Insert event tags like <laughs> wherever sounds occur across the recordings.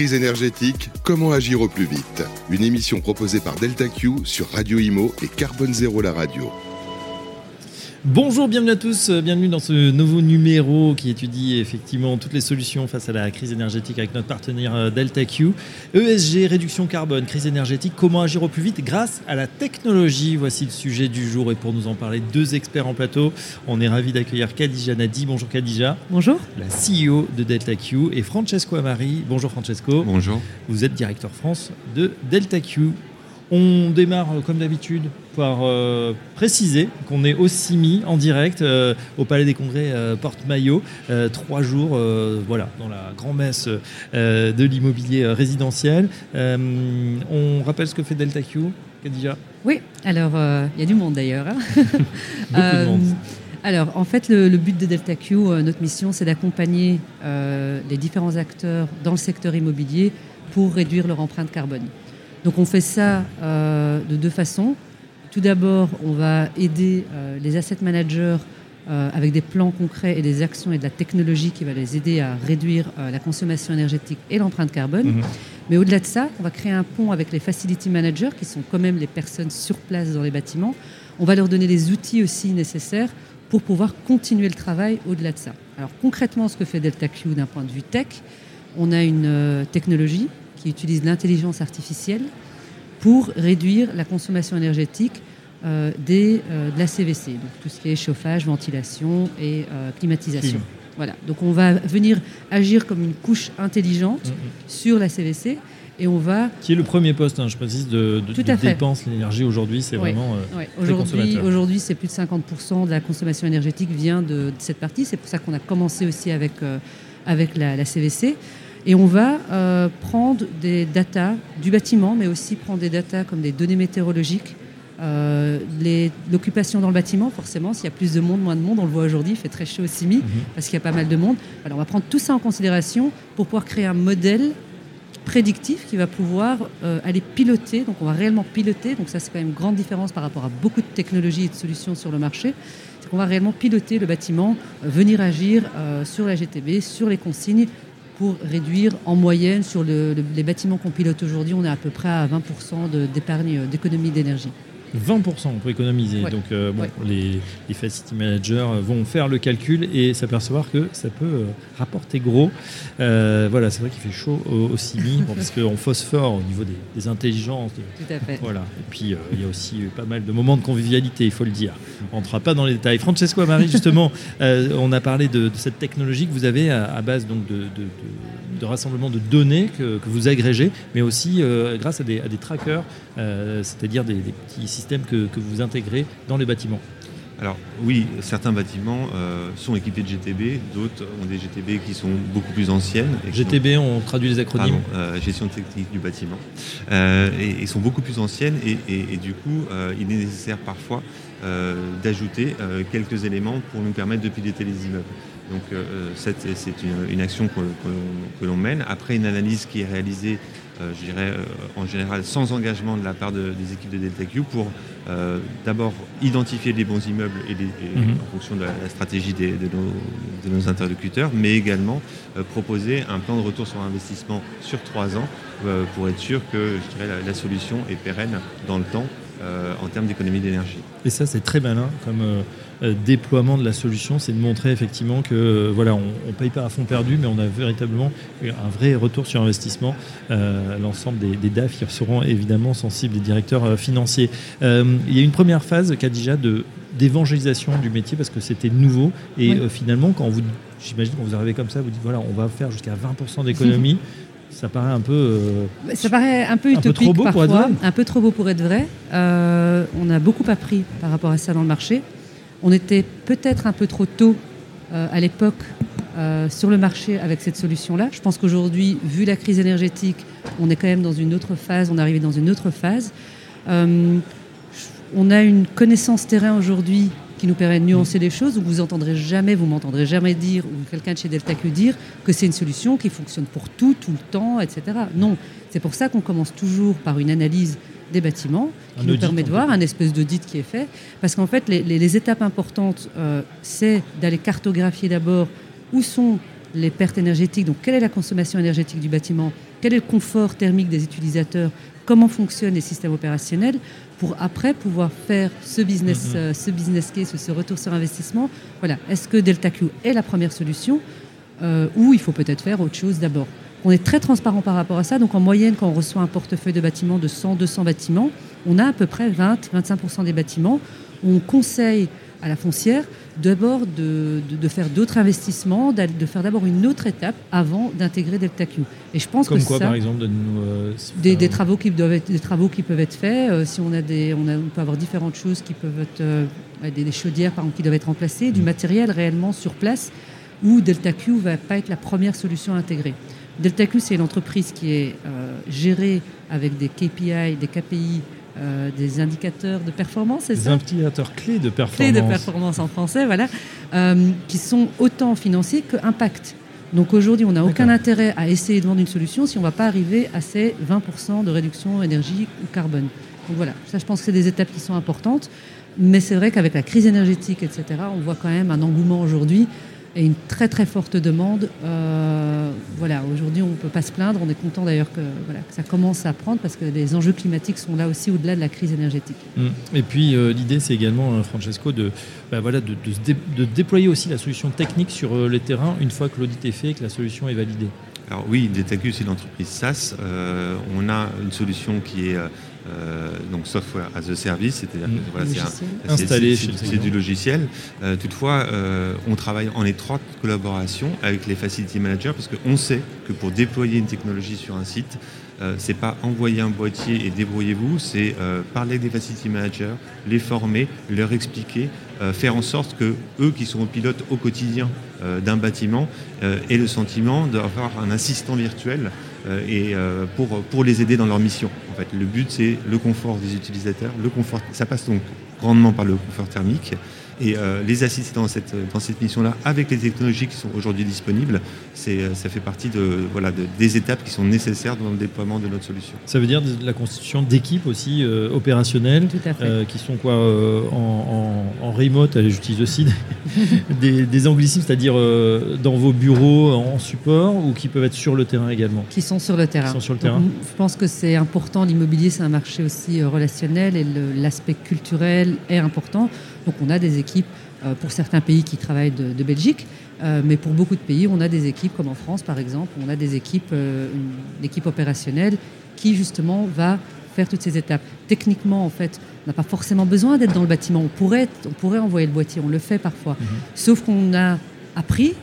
Crise énergétique, comment agir au plus vite? Une émission proposée par Delta Q sur Radio Imo et Carbone Zéro la radio. Bonjour, bienvenue à tous, euh, bienvenue dans ce nouveau numéro qui étudie effectivement toutes les solutions face à la crise énergétique avec notre partenaire euh, Delta Q. ESG, réduction carbone, crise énergétique, comment agir au plus vite grâce à la technologie Voici le sujet du jour et pour nous en parler, deux experts en plateau. On est ravi d'accueillir Khadija Nadi. Bonjour Khadija. Bonjour. La CEO de Delta Q et Francesco Amari. Bonjour Francesco. Bonjour. Vous êtes directeur France de Delta Q. On démarre euh, comme d'habitude par euh, préciser qu'on est aussi mis en direct euh, au Palais des Congrès Porte-Maillot, trois jours voilà, dans la grand-messe de l'immobilier résidentiel. on rappelle ce que fait Delta Q, Khadija? Oui, alors il y a du monde d'ailleurs. Hein. <laughs> <laughs> Beaucoup de monde. Alors, en fait, le, but de Delta Q, notre mission, c'est d'accompagner les différents acteurs dans le secteur immobilier pour réduire leur empreinte carbone. Donc on fait ça euh, de deux façons. Tout d'abord, on va aider euh, les asset managers euh, avec des plans concrets et des actions et de la technologie qui va les aider à réduire la consommation énergétique et l'empreinte carbone. Mhm. Mais au-delà de ça, on va créer un pont avec les facility managers, qui sont quand même les personnes sur place dans les bâtiments. On va leur donner les outils aussi nécessaires pour pouvoir continuer le travail au-delà de ça. Alors concrètement, ce que fait Delta Q d'un point de vue tech, on a une technologie qui utilise l'intelligence artificielle pour réduire la consommation énergétique euh, des, euh, de la CVC, donc tout ce qui est chauffage, ventilation et euh, climatisation. Voilà. Donc on va venir agir comme une couche intelligente mm, mm. sur la CVC et on va... Qui est le premier poste, hein, je précise, de, de, de dépense l'énergie aujourd'hui, c'est vraiment oui. Aujourd'hui, aujourd'hui, c'est plus de 50% de la consommation énergétique vient de, cette partie. C'est pour ça qu'on a commencé aussi avec, avec la, la CVC. Et on va euh, prendre des datas du bâtiment, mais aussi prendre des datas comme des données météorologiques, euh, l'occupation dans le bâtiment, forcément, s'il y a plus de monde, moins de monde, on le voit aujourd'hui, il fait très chaud au CIMI, mhm. parce qu'il y a pas mal de monde. Alors on va prendre tout ça en considération pour pouvoir créer un modèle prédictif qui va pouvoir euh, aller piloter, donc on va réellement piloter, donc ça c'est quand même une grande différence par rapport à beaucoup de technologies et de solutions sur le marché, c'est qu'on va réellement piloter le bâtiment, venir agir sur la GTB, sur les consignes, pour réduire en moyenne sur les bâtiments qu'on pilote aujourd'hui, on est à peu près à 20% d'épargne, d'économie d'énergie. 20% on peut économiser. Donc euh, bon, les, les, facility managers vont faire le calcul et s'apercevoir que ça peut euh, rapporter gros. Euh, voilà, c'est vrai qu'il fait chaud au, CIMI parce qu'on phosphore au niveau des, intelligences. Tout à fait. Voilà. Et puis il y a aussi pas mal de moments de convivialité, il faut le dire. On ne rentrera pas dans les détails. Francesco Amari, justement, <laughs> on a parlé de, cette technologie que vous avez à, base donc de, de, rassemblement de données que, vous agrégez, mais aussi grâce à des, à des trackers, c'est-à-dire des, des petits système que, vous intégrez dans les bâtiments alors oui, certains bâtiments euh, sont équipés de GTB, d'autres ont des GTB qui sont beaucoup plus anciennes. GTB, on traduit les acronymes euh, Gestion technique du bâtiment. Euh, et, sont beaucoup plus anciennes et, du coup, il est nécessaire parfois d'ajouter quelques éléments pour nous permettre de piloter les immeubles. Donc c'est une, action que l'on mène. Après une analyse qui est réalisée euh, je dirais, euh, en général sans engagement de la part des équipes de DeltaQ pour euh, d'abord identifier les bons immeubles et, mhm. en fonction de la, stratégie de, nos, interlocuteurs, mais également proposer un plan de retour sur investissement sur trois ans pour être sûr que je dirais, la solution est pérenne dans le temps euh, en termes d'économie d'énergie. Et ça, c'est très malin comme euh, euh, déploiement de la solution, c'est de montrer effectivement que voilà, on ne paye pas à fond perdu, mais on a véritablement un vrai retour sur investissement. L'ensemble des, DAF qui seront évidemment sensibles, des directeurs financiers. il y a une première phase, Kadija, de d'évangélisation du métier parce que c'était nouveau et finalement quand vous j'imagine quand vous arrivez comme ça vous dites voilà on va faire jusqu'à 20% d'économie <laughs> ça paraît un peu. Euh, ça paraît un peu utopique trop beau parfois, pour être vrai. un peu trop beau pour être vrai. Euh, on a beaucoup appris par rapport à ça dans le marché. On était peut-être un peu trop tôt euh, à l'époque sur le marché avec cette solution-là. Je pense qu'aujourd'hui, vu la crise énergétique, on est quand même dans une autre phase. On est arrivé dans une autre phase. on a une connaissance terrain aujourd'hui qui nous permet de nuancer les choses, où vous entendrez jamais, vous m'entendrez jamais dire, ou quelqu'un de chez Delta que dire, que c'est une solution qui fonctionne pour tout, tout le temps, etc. Non, c'est pour ça qu'on commence toujours par une analyse des bâtiments, qui nous permet de voir un espèce d'audit qui est fait. Parce qu'en fait, les, étapes importantes, euh, c'est d'aller cartographier d'abord où sont les pertes énergétiques, donc quelle est la consommation énergétique du bâtiment, quel est le confort thermique des utilisateurs, comment fonctionnent les systèmes opérationnels, pour après pouvoir faire ce business, euh, ce business case, ce retour sur investissement. Voilà, est-ce que Delta Q est la première solution euh, ou il faut peut-être faire autre chose d'abord? On est très transparent par rapport à ça. Donc en moyenne, quand on reçoit un portefeuille de bâtiments de 100, 200 bâtiments, on a à peu près 20-25% des bâtiments où on conseille à la foncière d'abord de, de, faire d'autres investissements, de faire d'abord une autre étape avant d'intégrer Delta Q. Et je pense Comme quoi, par exemple, de nous, euh, des, travaux qui doivent être, des travaux qui peuvent être faits. Euh, si on a des, on, a, on, peut avoir différentes choses qui peuvent être euh, des, chaudières par exemple qui doivent être remplacées, du mm. matériel réellement sur place, où Delta Q va pas être la première solution intégrée. Delta Q, c'est une entreprise qui est gérée avec des KPI, des KPI euh, des indicateurs de performance, c'est ça Des indicateurs clés de performance. Clés de performance en français, voilà, euh, qui sont autant financiers que impact. Donc aujourd'hui, on n'a aucun intérêt à essayer de vendre une solution si on ne va pas arriver à ces 20% de réduction énergie ou carbone. Donc voilà, ça je pense que c'est des étapes qui sont importantes. Mais c'est vrai qu'avec la crise énergétique, etc., on voit quand même un engouement aujourd'hui et une très très forte demande. Euh, voilà, aujourd'hui on ne peut pas se plaindre. On est content d'ailleurs que, voilà, que ça commence à prendre parce que les enjeux climatiques sont là aussi au-delà de la crise énergétique. Mmh. Et puis euh, l'idée c'est également, euh, Francesco, de, bah, voilà, de, de, déployer aussi la solution technique sur les terrains une fois que l'audit est fait et que la solution est validée. Alors oui, Detacu c'est l'entreprise SaaS. on a une solution qui est euh, donc software as a service, c'est-à-dire que c'est du logiciel. Euh, toutefois, euh, on travaille en étroite collaboration avec les facility managers parce qu'on sait que pour déployer une technologie sur un site, c'est pas envoyer un boîtier et débrouillez-vous, c'est parler des facility managers, les former, leur expliquer, faire en sorte que eux qui sont pilotes au quotidien d'un bâtiment aient le sentiment d'avoir un assistant virtuel euh, et euh, pour, pour les aider dans leur mission. En fait, le but, c'est le confort des utilisateurs. Le confort, ça passe donc grandement par le confort thermique et euh, les assister dans cette, dans cette mission-là avec les technologies qui sont aujourd'hui disponibles, c'est, ça fait partie de, voilà, des étapes qui sont nécessaires dans le déploiement de notre solution. Ça veut dire de la constitution d'équipes aussi euh, opérationnelles euh, qui sont quoi en, en, remote, allez, j'utilise aussi <laughs> des, des, anglicismes, c'est-à-dire dans vos bureaux en support ou qui peuvent être sur le terrain également? Qui sont sur le terrain. sur le terrain. je pense que c'est important, l'immobilier c'est un marché aussi relationnel et l'aspect culturel est important. Donc on a des équipes euh, pour certains pays qui travaillent de, Belgique, euh, mais pour beaucoup de pays, on a des équipes, comme en France par exemple, on a des équipes, euh, une équipe opérationnelle qui justement va faire toutes ces étapes. Techniquement, en fait, on n'a pas forcément besoin d'être dans le bâtiment. On pourrait, on pourrait envoyer le boîtier, on le fait parfois. Mhm. Sauf qu'on a appris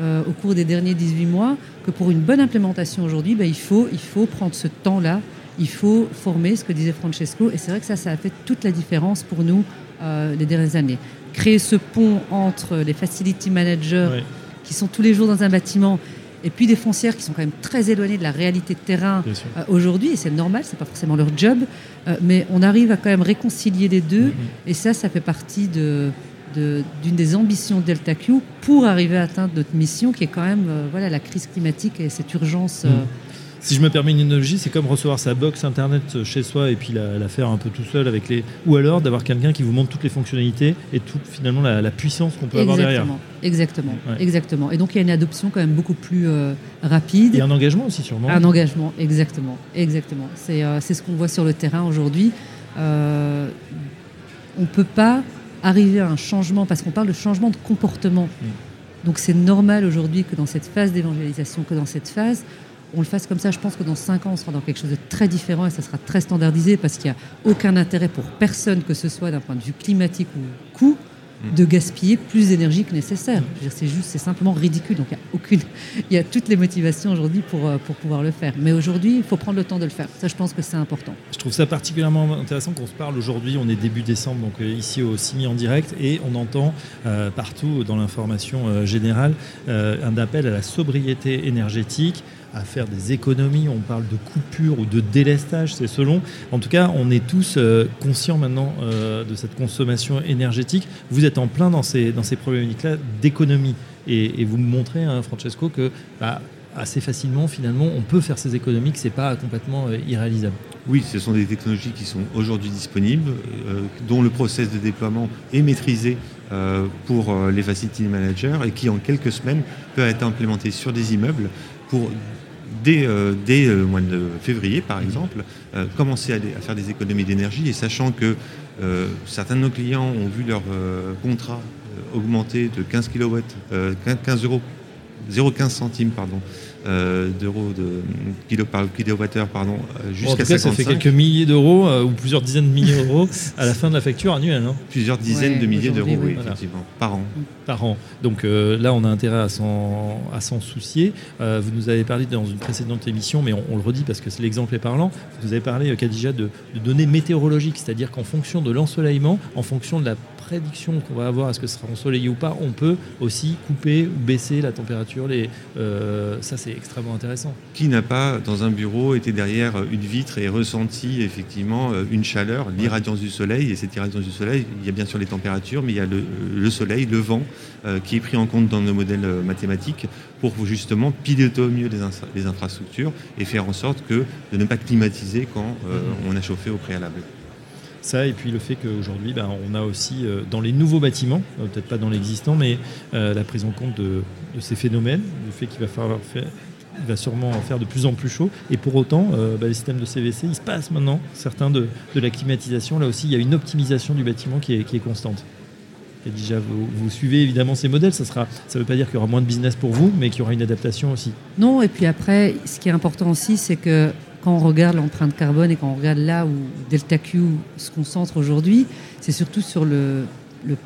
au cours des derniers 18 mois que pour une bonne implémentation aujourd'hui, ben, il, faut, il faut prendre ce temps-là, il faut former, ce que disait Francesco, et c'est vrai que ça, ça a fait toute la différence pour nous euh, les dernières années. Créer ce pont entre les facility managers qui sont tous les jours dans un bâtiment et puis des foncières qui sont quand même très éloignées de la réalité de terrain euh, aujourd'hui, et c'est normal, c'est pas forcément leur job, euh, mais on arrive à quand même réconcilier les deux, mm-hmm. et ça, ça fait partie de, d'une des ambitions de Delta Q pour arriver à atteindre notre mission, qui est quand même voilà, la crise climatique et cette urgence. Mm. Si je me permets une analogie, c'est comme recevoir sa box internet chez soi et puis la, faire un peu tout seul avec les. Ou alors d'avoir quelqu'un qui vous montre toutes les fonctionnalités et toute finalement la, puissance qu'on peut avoir derrière. Exactement, exactement. Et donc il y a une adoption quand même beaucoup plus euh, rapide. Et un engagement aussi sûrement. Un engagement, exactement, exactement. C'est euh, ce qu'on voit sur le terrain aujourd'hui. Euh, on ne peut pas arriver à un changement parce qu'on parle de changement de comportement. Mm. Donc c'est normal aujourd'hui que dans cette phase d'évangélisation, que dans cette phase, on le fasse comme ça, je pense que dans 5 ans, on sera dans quelque chose de très différent et ça sera très standardisé parce qu'il n'y a aucun intérêt pour personne que ce soit d'un point de vue climatique ou coût. De gaspiller plus d'énergie que nécessaire. C'est juste, c'est simplement ridicule. Donc il y a aucune, il y a toutes les motivations aujourd'hui pour, euh, pour pouvoir le faire. Mais aujourd'hui, il faut prendre le temps de le faire. Ça, je pense que c'est important. Je trouve ça particulièrement intéressant qu'on se parle aujourd'hui. On est début décembre, donc euh, ici au CIMI en direct, et on entend euh, partout dans l'information générale un appel à la sobriété énergétique à faire des économies, on parle de coupure ou de délestage, c'est selon. En tout cas, on est tous conscients maintenant de cette consommation énergétique. Vous êtes en plein dans ces, dans ces problématiques-là d'économie. Et, vous me montrez, hein, Francesco, que bah, assez facilement, finalement, on peut faire ces économies, que ce n'est pas complètement euh, irréalisable. Oui, ce sont des technologies qui sont aujourd'hui disponibles, dont le process de déploiement est maîtrisé pour les facility managers et qui en quelques semaines peut être implémenté sur des immeubles pour dès, le mois de février, par exemple, commencer à, faire des économies d'énergie et sachant que certains de nos clients ont vu leur contrat augmenter de 15 kW, 15 euros, 0,15 centimes, pardon, euh, d'euros de kilo par kilowattheure pardon euh, jusqu'à bon, ça fait quelques milliers d'euros euh, ou plusieurs dizaines de milliers d'euros à la fin de la facture annuelle hein. plusieurs dizaines de milliers d'euros oui, effectivement par an. Par an. Donc là on a intérêt à s'en à s'en soucier. Vous nous avez parlé dans une précédente émission mais on, le redit parce que c'est l'exemple est parlant. Vous avez parlé Khadija de, de données météorologiques c'est-à-dire qu'en fonction de l'ensoleillement en fonction de la prédiction qu'on va avoir, est-ce que ce sera ensoleillé ou pas, on peut aussi couper ou baisser la température. Les, euh, ça, c'est extrêmement intéressant. Qui n'a pas, dans un bureau, été derrière une vitre et ressenti effectivement euh, une chaleur, l'irradiance du soleil Et cette irradiance du soleil, il y a bien sûr les températures, mais il y a le, soleil, le vent, euh, qui est pris en compte dans nos modèles mathématiques pour justement piloter au mieux les, infrastructures et faire en sorte que de ne pas climatiser quand mm-hmm. on a chauffé au préalable. Ça, et puis le fait qu'aujourd'hui, ben, on a aussi euh, dans les nouveaux bâtiments, euh, peut-être pas dans l'existant, mais euh, la prise en compte de, ces phénomènes, du fait qu'il va falloir faire il va sûrement en faire de plus en plus chaud. Et pour autant, ben, les systèmes de CVC, il se passe maintenant certains de, la climatisation. Là aussi, il y a une optimisation du bâtiment qui est, qui est constante. Et déjà, vous, suivez évidemment ces modèles. Ça ne veut pas dire qu'il y aura moins de business pour vous, mais qu'il y aura une adaptation aussi. Non, et puis après, ce qui est important aussi, c'est que quand on regarde l'empreinte carbone et quand on regarde là où Delta Q se concentre aujourd'hui, c'est surtout sur le,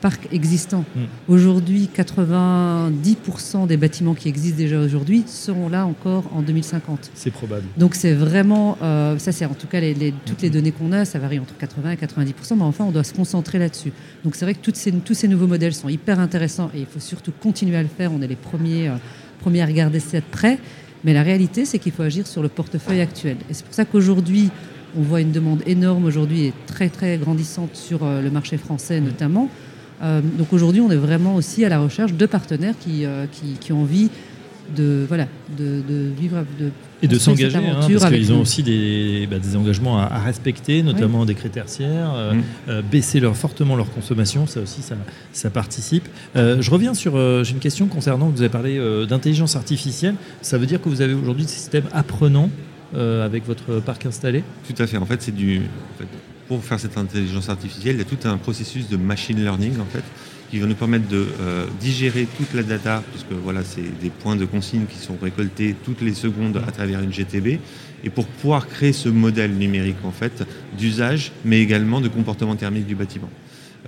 parc existant. Hmm. Aujourd'hui, 90% des bâtiments qui existent déjà aujourd'hui seront là encore en 2050. C'est probable. Donc c'est vraiment, euh, ça c'est en tout cas les, toutes les données qu'on a, ça varie entre 80 et 90%, mais enfin on doit se concentrer là-dessus. Donc c'est vrai que toutes ces, tous ces nouveaux modèles sont hyper intéressants et il faut surtout continuer à le faire. On est les premiers, euh, premiers à regarder ça de près. Mais la réalité, c'est qu'il faut agir sur le portefeuille actuel. Et c'est pour ça qu'aujourd'hui, on voit une demande énorme aujourd'hui et très très grandissante sur euh, le marché français notamment. Euh, donc aujourd'hui, on est vraiment aussi à la recherche de partenaires qui, euh, qui, qui ont envie de, voilà, de, vivre de et de s'engager, hein, parce qu'ils ont aussi des, bah, des engagements à, respecter, notamment des critères tiers, euh, mm. euh, baisser leur, fortement leur consommation, ça aussi, ça, ça participe. Euh, je reviens sur, j'ai une question concernant, vous avez parlé d'intelligence artificielle, ça veut dire que vous avez aujourd'hui des systèmes apprenants avec votre parc installé? Tout à fait, en fait, c'est du... pour faire cette intelligence artificielle, il y a tout un processus de machine learning, en fait, qui va nous permettre de euh, digérer toute la data, puisque voilà, c'est des points de consigne qui sont récoltés toutes les secondes à travers une GTB, et pour pouvoir créer ce modèle numérique en fait d'usage, mais également de comportement thermique du bâtiment.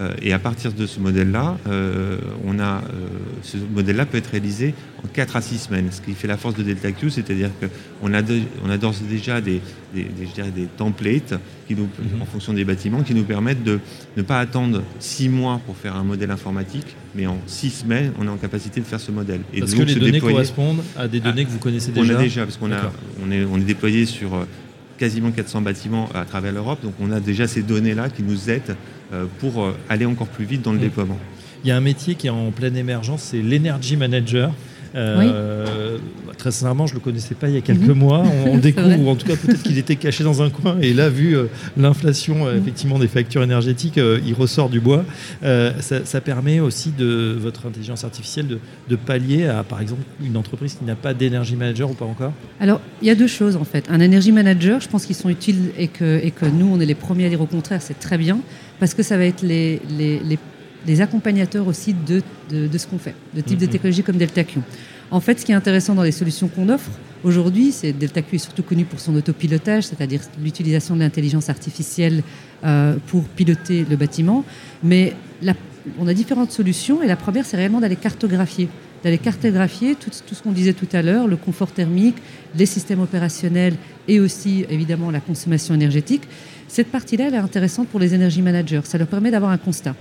Euh, et à partir de ce modèle-là, euh, on a, euh, ce modèle-là peut être réalisé en 4 à 6 semaines, ce qui fait la force de DeltaQ, c'est-à-dire qu'on a, on a d'ores et déjà des, des, des templates qui nous, mhm. en fonction des bâtiments qui nous permettent de ne pas attendre 6 mois pour faire un modèle informatique, mais en 6 semaines, on est en capacité de faire ce modèle. Et parce que les données correspondent à des données que vous connaissez déjà On a déjà, parce qu'on a, on est, on est déployé sur quasiment 400 bâtiments à travers l'Europe, donc on a déjà ces données-là qui nous aident euh, pour euh, aller encore plus vite dans le déploiement. Il y a un métier qui est en pleine émergence, c'est l'energy manager. Euh, très sincèrement, je ne le connaissais pas il y a quelques mhm. mois. On, <laughs> découvre, ou en tout cas peut-être qu'il était caché dans un coin. Et là, vu l'inflation mhm. effectivement des factures énergétiques, il ressort du bois. Ça, permet aussi de votre intelligence artificielle de, pallier à, par exemple, une entreprise qui n'a pas d'énergie manager ou pas encore? Alors, il y a deux choses en fait. Un energy manager, je pense qu'ils sont utiles et que, et que nous, on est les premiers à dire au contraire, c'est très bien parce que ça va être les, les, accompagnateurs aussi de, de, ce qu'on fait, de type de mhm. technologie comme DeltaQ. En fait, ce qui est intéressant dans les solutions qu'on offre aujourd'hui, c'est DeltaQ est surtout connu pour son autopilotage, c'est-à-dire l'utilisation de l'intelligence artificielle euh, pour piloter le bâtiment. Mais on a différentes solutions et la première, c'est réellement d'aller cartographier d'aller cartographier tout, tout ce qu'on disait tout à l'heure, le confort thermique, les systèmes opérationnels et aussi évidemment la consommation énergétique. Cette partie-là, elle est intéressante pour les énergie managers. Ça leur permet d'avoir un constat.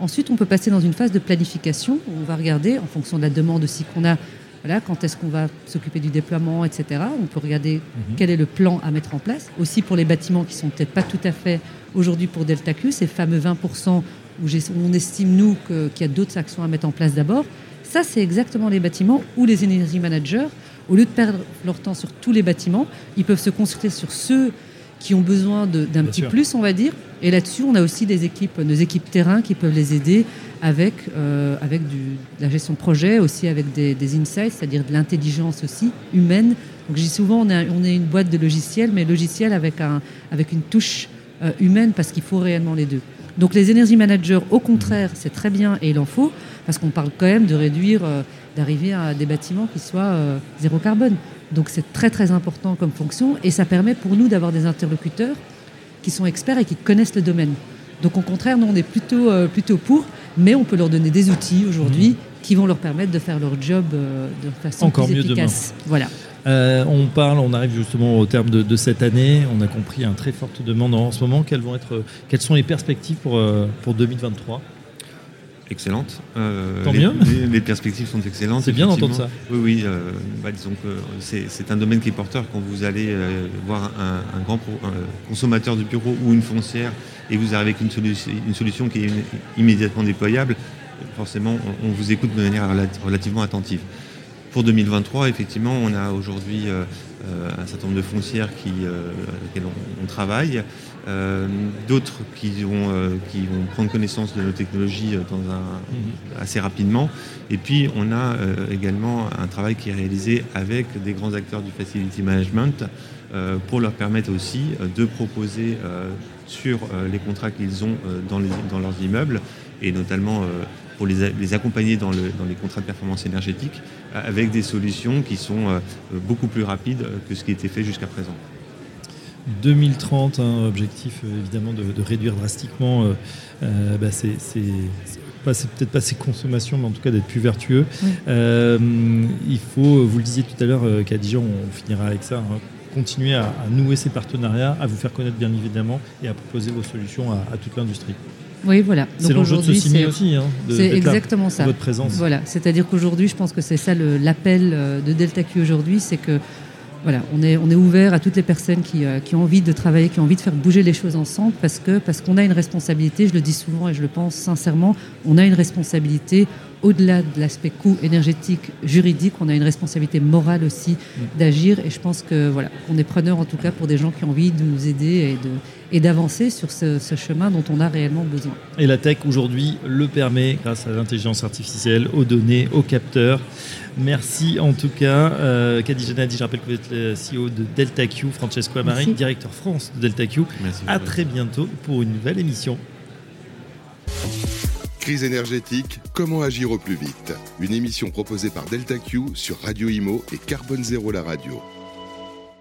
Ensuite, on peut passer dans une phase de planification où on va regarder, en fonction de la demande aussi qu'on a, voilà, quand est-ce qu'on va s'occuper du déploiement, etc. On peut regarder mhm. quel est le plan à mettre en place. Aussi pour les bâtiments qui sont peut-être pas tout à fait aujourd'hui pour Delta Q, ces fameux 20% où on estime, nous, qu'il y a d'autres actions à mettre en place d'abord. Ça, c'est exactement les bâtiments où les énergie managers, au lieu de perdre leur temps sur tous les bâtiments, ils peuvent se concentrer sur ceux qui ont besoin d'un petit plus, on va dire. Et là-dessus, on a aussi des équipes, nos équipes terrain qui peuvent les aider avec, euh, avec du, de la gestion de projet, aussi avec des, des insights, c'est-à-dire de l'intelligence aussi humaine. Donc je dis souvent, on est, on est une boîte de logiciels, mais logiciel avec, un, avec une touche euh, humaine parce qu'il faut réellement les deux. Donc les energy managers, au contraire, c'est très bien et il en faut, parce qu'on parle quand même de réduire, euh, d'arriver à des bâtiments qui soient euh, zéro carbone. Donc c'est très très important comme fonction et ça permet pour nous d'avoir des interlocuteurs qui sont experts et qui connaissent le domaine. Donc au contraire, nous on est plutôt, euh, plutôt pour, mais on peut leur donner des outils aujourd'hui qui vont leur permettre de faire leur job de façon Encore plus mieux efficace. Voilà. Euh, on parle, on arrive justement au terme de, de cette année. On a compris une très forte demande en ce moment. Quelles, vont être, quelles sont les perspectives pour, euh, pour 2023 Excellente. Euh, Tant les, mieux. <laughs> les- les perspectives sont excellentes. C'est bien d'entendre effectivement. Oui, oui. euh, bah, disons que c'est un domaine qui est porteur quand vous allez euh, voir un, un grand pro- un consommateur de bureau ou une foncière et vous arrivez avec une, solution- une solution qui est immédiatement déployable. Forcément, on, on vous écoute de manière relati- relativement attentive. Pour 2023, effectivement, on a aujourd'hui euh, euh, un certain nombre de foncières qui, euh, avec lesquelles on, on travaille, euh, d'autres qui vont, euh, qui vont prendre connaissance de nos technologies dans un, assez rapidement. Et puis, on a euh, également un travail qui est réalisé avec des grands acteurs du facility management pour leur permettre aussi de proposer sur les contrats qu'ils ont dans, les- dans leurs immeubles et notamment pour les, accompagner dans, le- dans les contrats de performance énergétique euh, avec des solutions qui sont euh, beaucoup plus rapides euh, que ce qui était fait jusqu'à présent. 2030, un objectif euh, évidemment de, de réduire drastiquement, euh, euh, bah, c'est c'est- c'est pas- c'est peut-être pas ses consommations, mais en tout cas d'être plus vertueux. Oui. Euh, il faut, vous le disiez tout à l'heure, euh, qu'à Dijon, on finira avec ça, hein, continuer à, à nouer ces partenariats, à vous faire connaître bien évidemment et à proposer vos solutions à, à toute l'industrie. Oui, voilà. C'est Donc l'enjeu de c'est- aussi, hein, C'est là, exactement ça. votre présence. Voilà, c'est-à-dire qu'aujourd'hui, je pense que c'est ça le- l'appel euh, de Delta Q aujourd'hui, c'est que voilà, on est, on est ouvert à toutes les personnes qui, euh, qui ont envie de travailler, qui ont envie de faire bouger les choses ensemble, parce que parce qu'on a une responsabilité. Je le dis souvent et je le pense sincèrement, on a une responsabilité au-delà de l'aspect coût énergétique, juridique, on a une responsabilité morale aussi d'agir. Et je pense que voilà, on est preneur en tout cas pour des gens qui ont envie de nous aider et de et d'avancer sur ce, ce chemin dont on a réellement besoin. Et la tech aujourd'hui le permet grâce à l'intelligence artificielle, aux données, aux capteurs. Merci en tout cas. Euh, Khadija Nadi, je rappelle que vous êtes le CEO de Delta Q, Francesco Amari, Merci. directeur France de Delta Q. Merci. À très bientôt pour une nouvelle émission. Crise énergétique, comment agir au plus vite? Une émission proposée par Delta Q sur Radio Imo et Carbone Zéro la radio.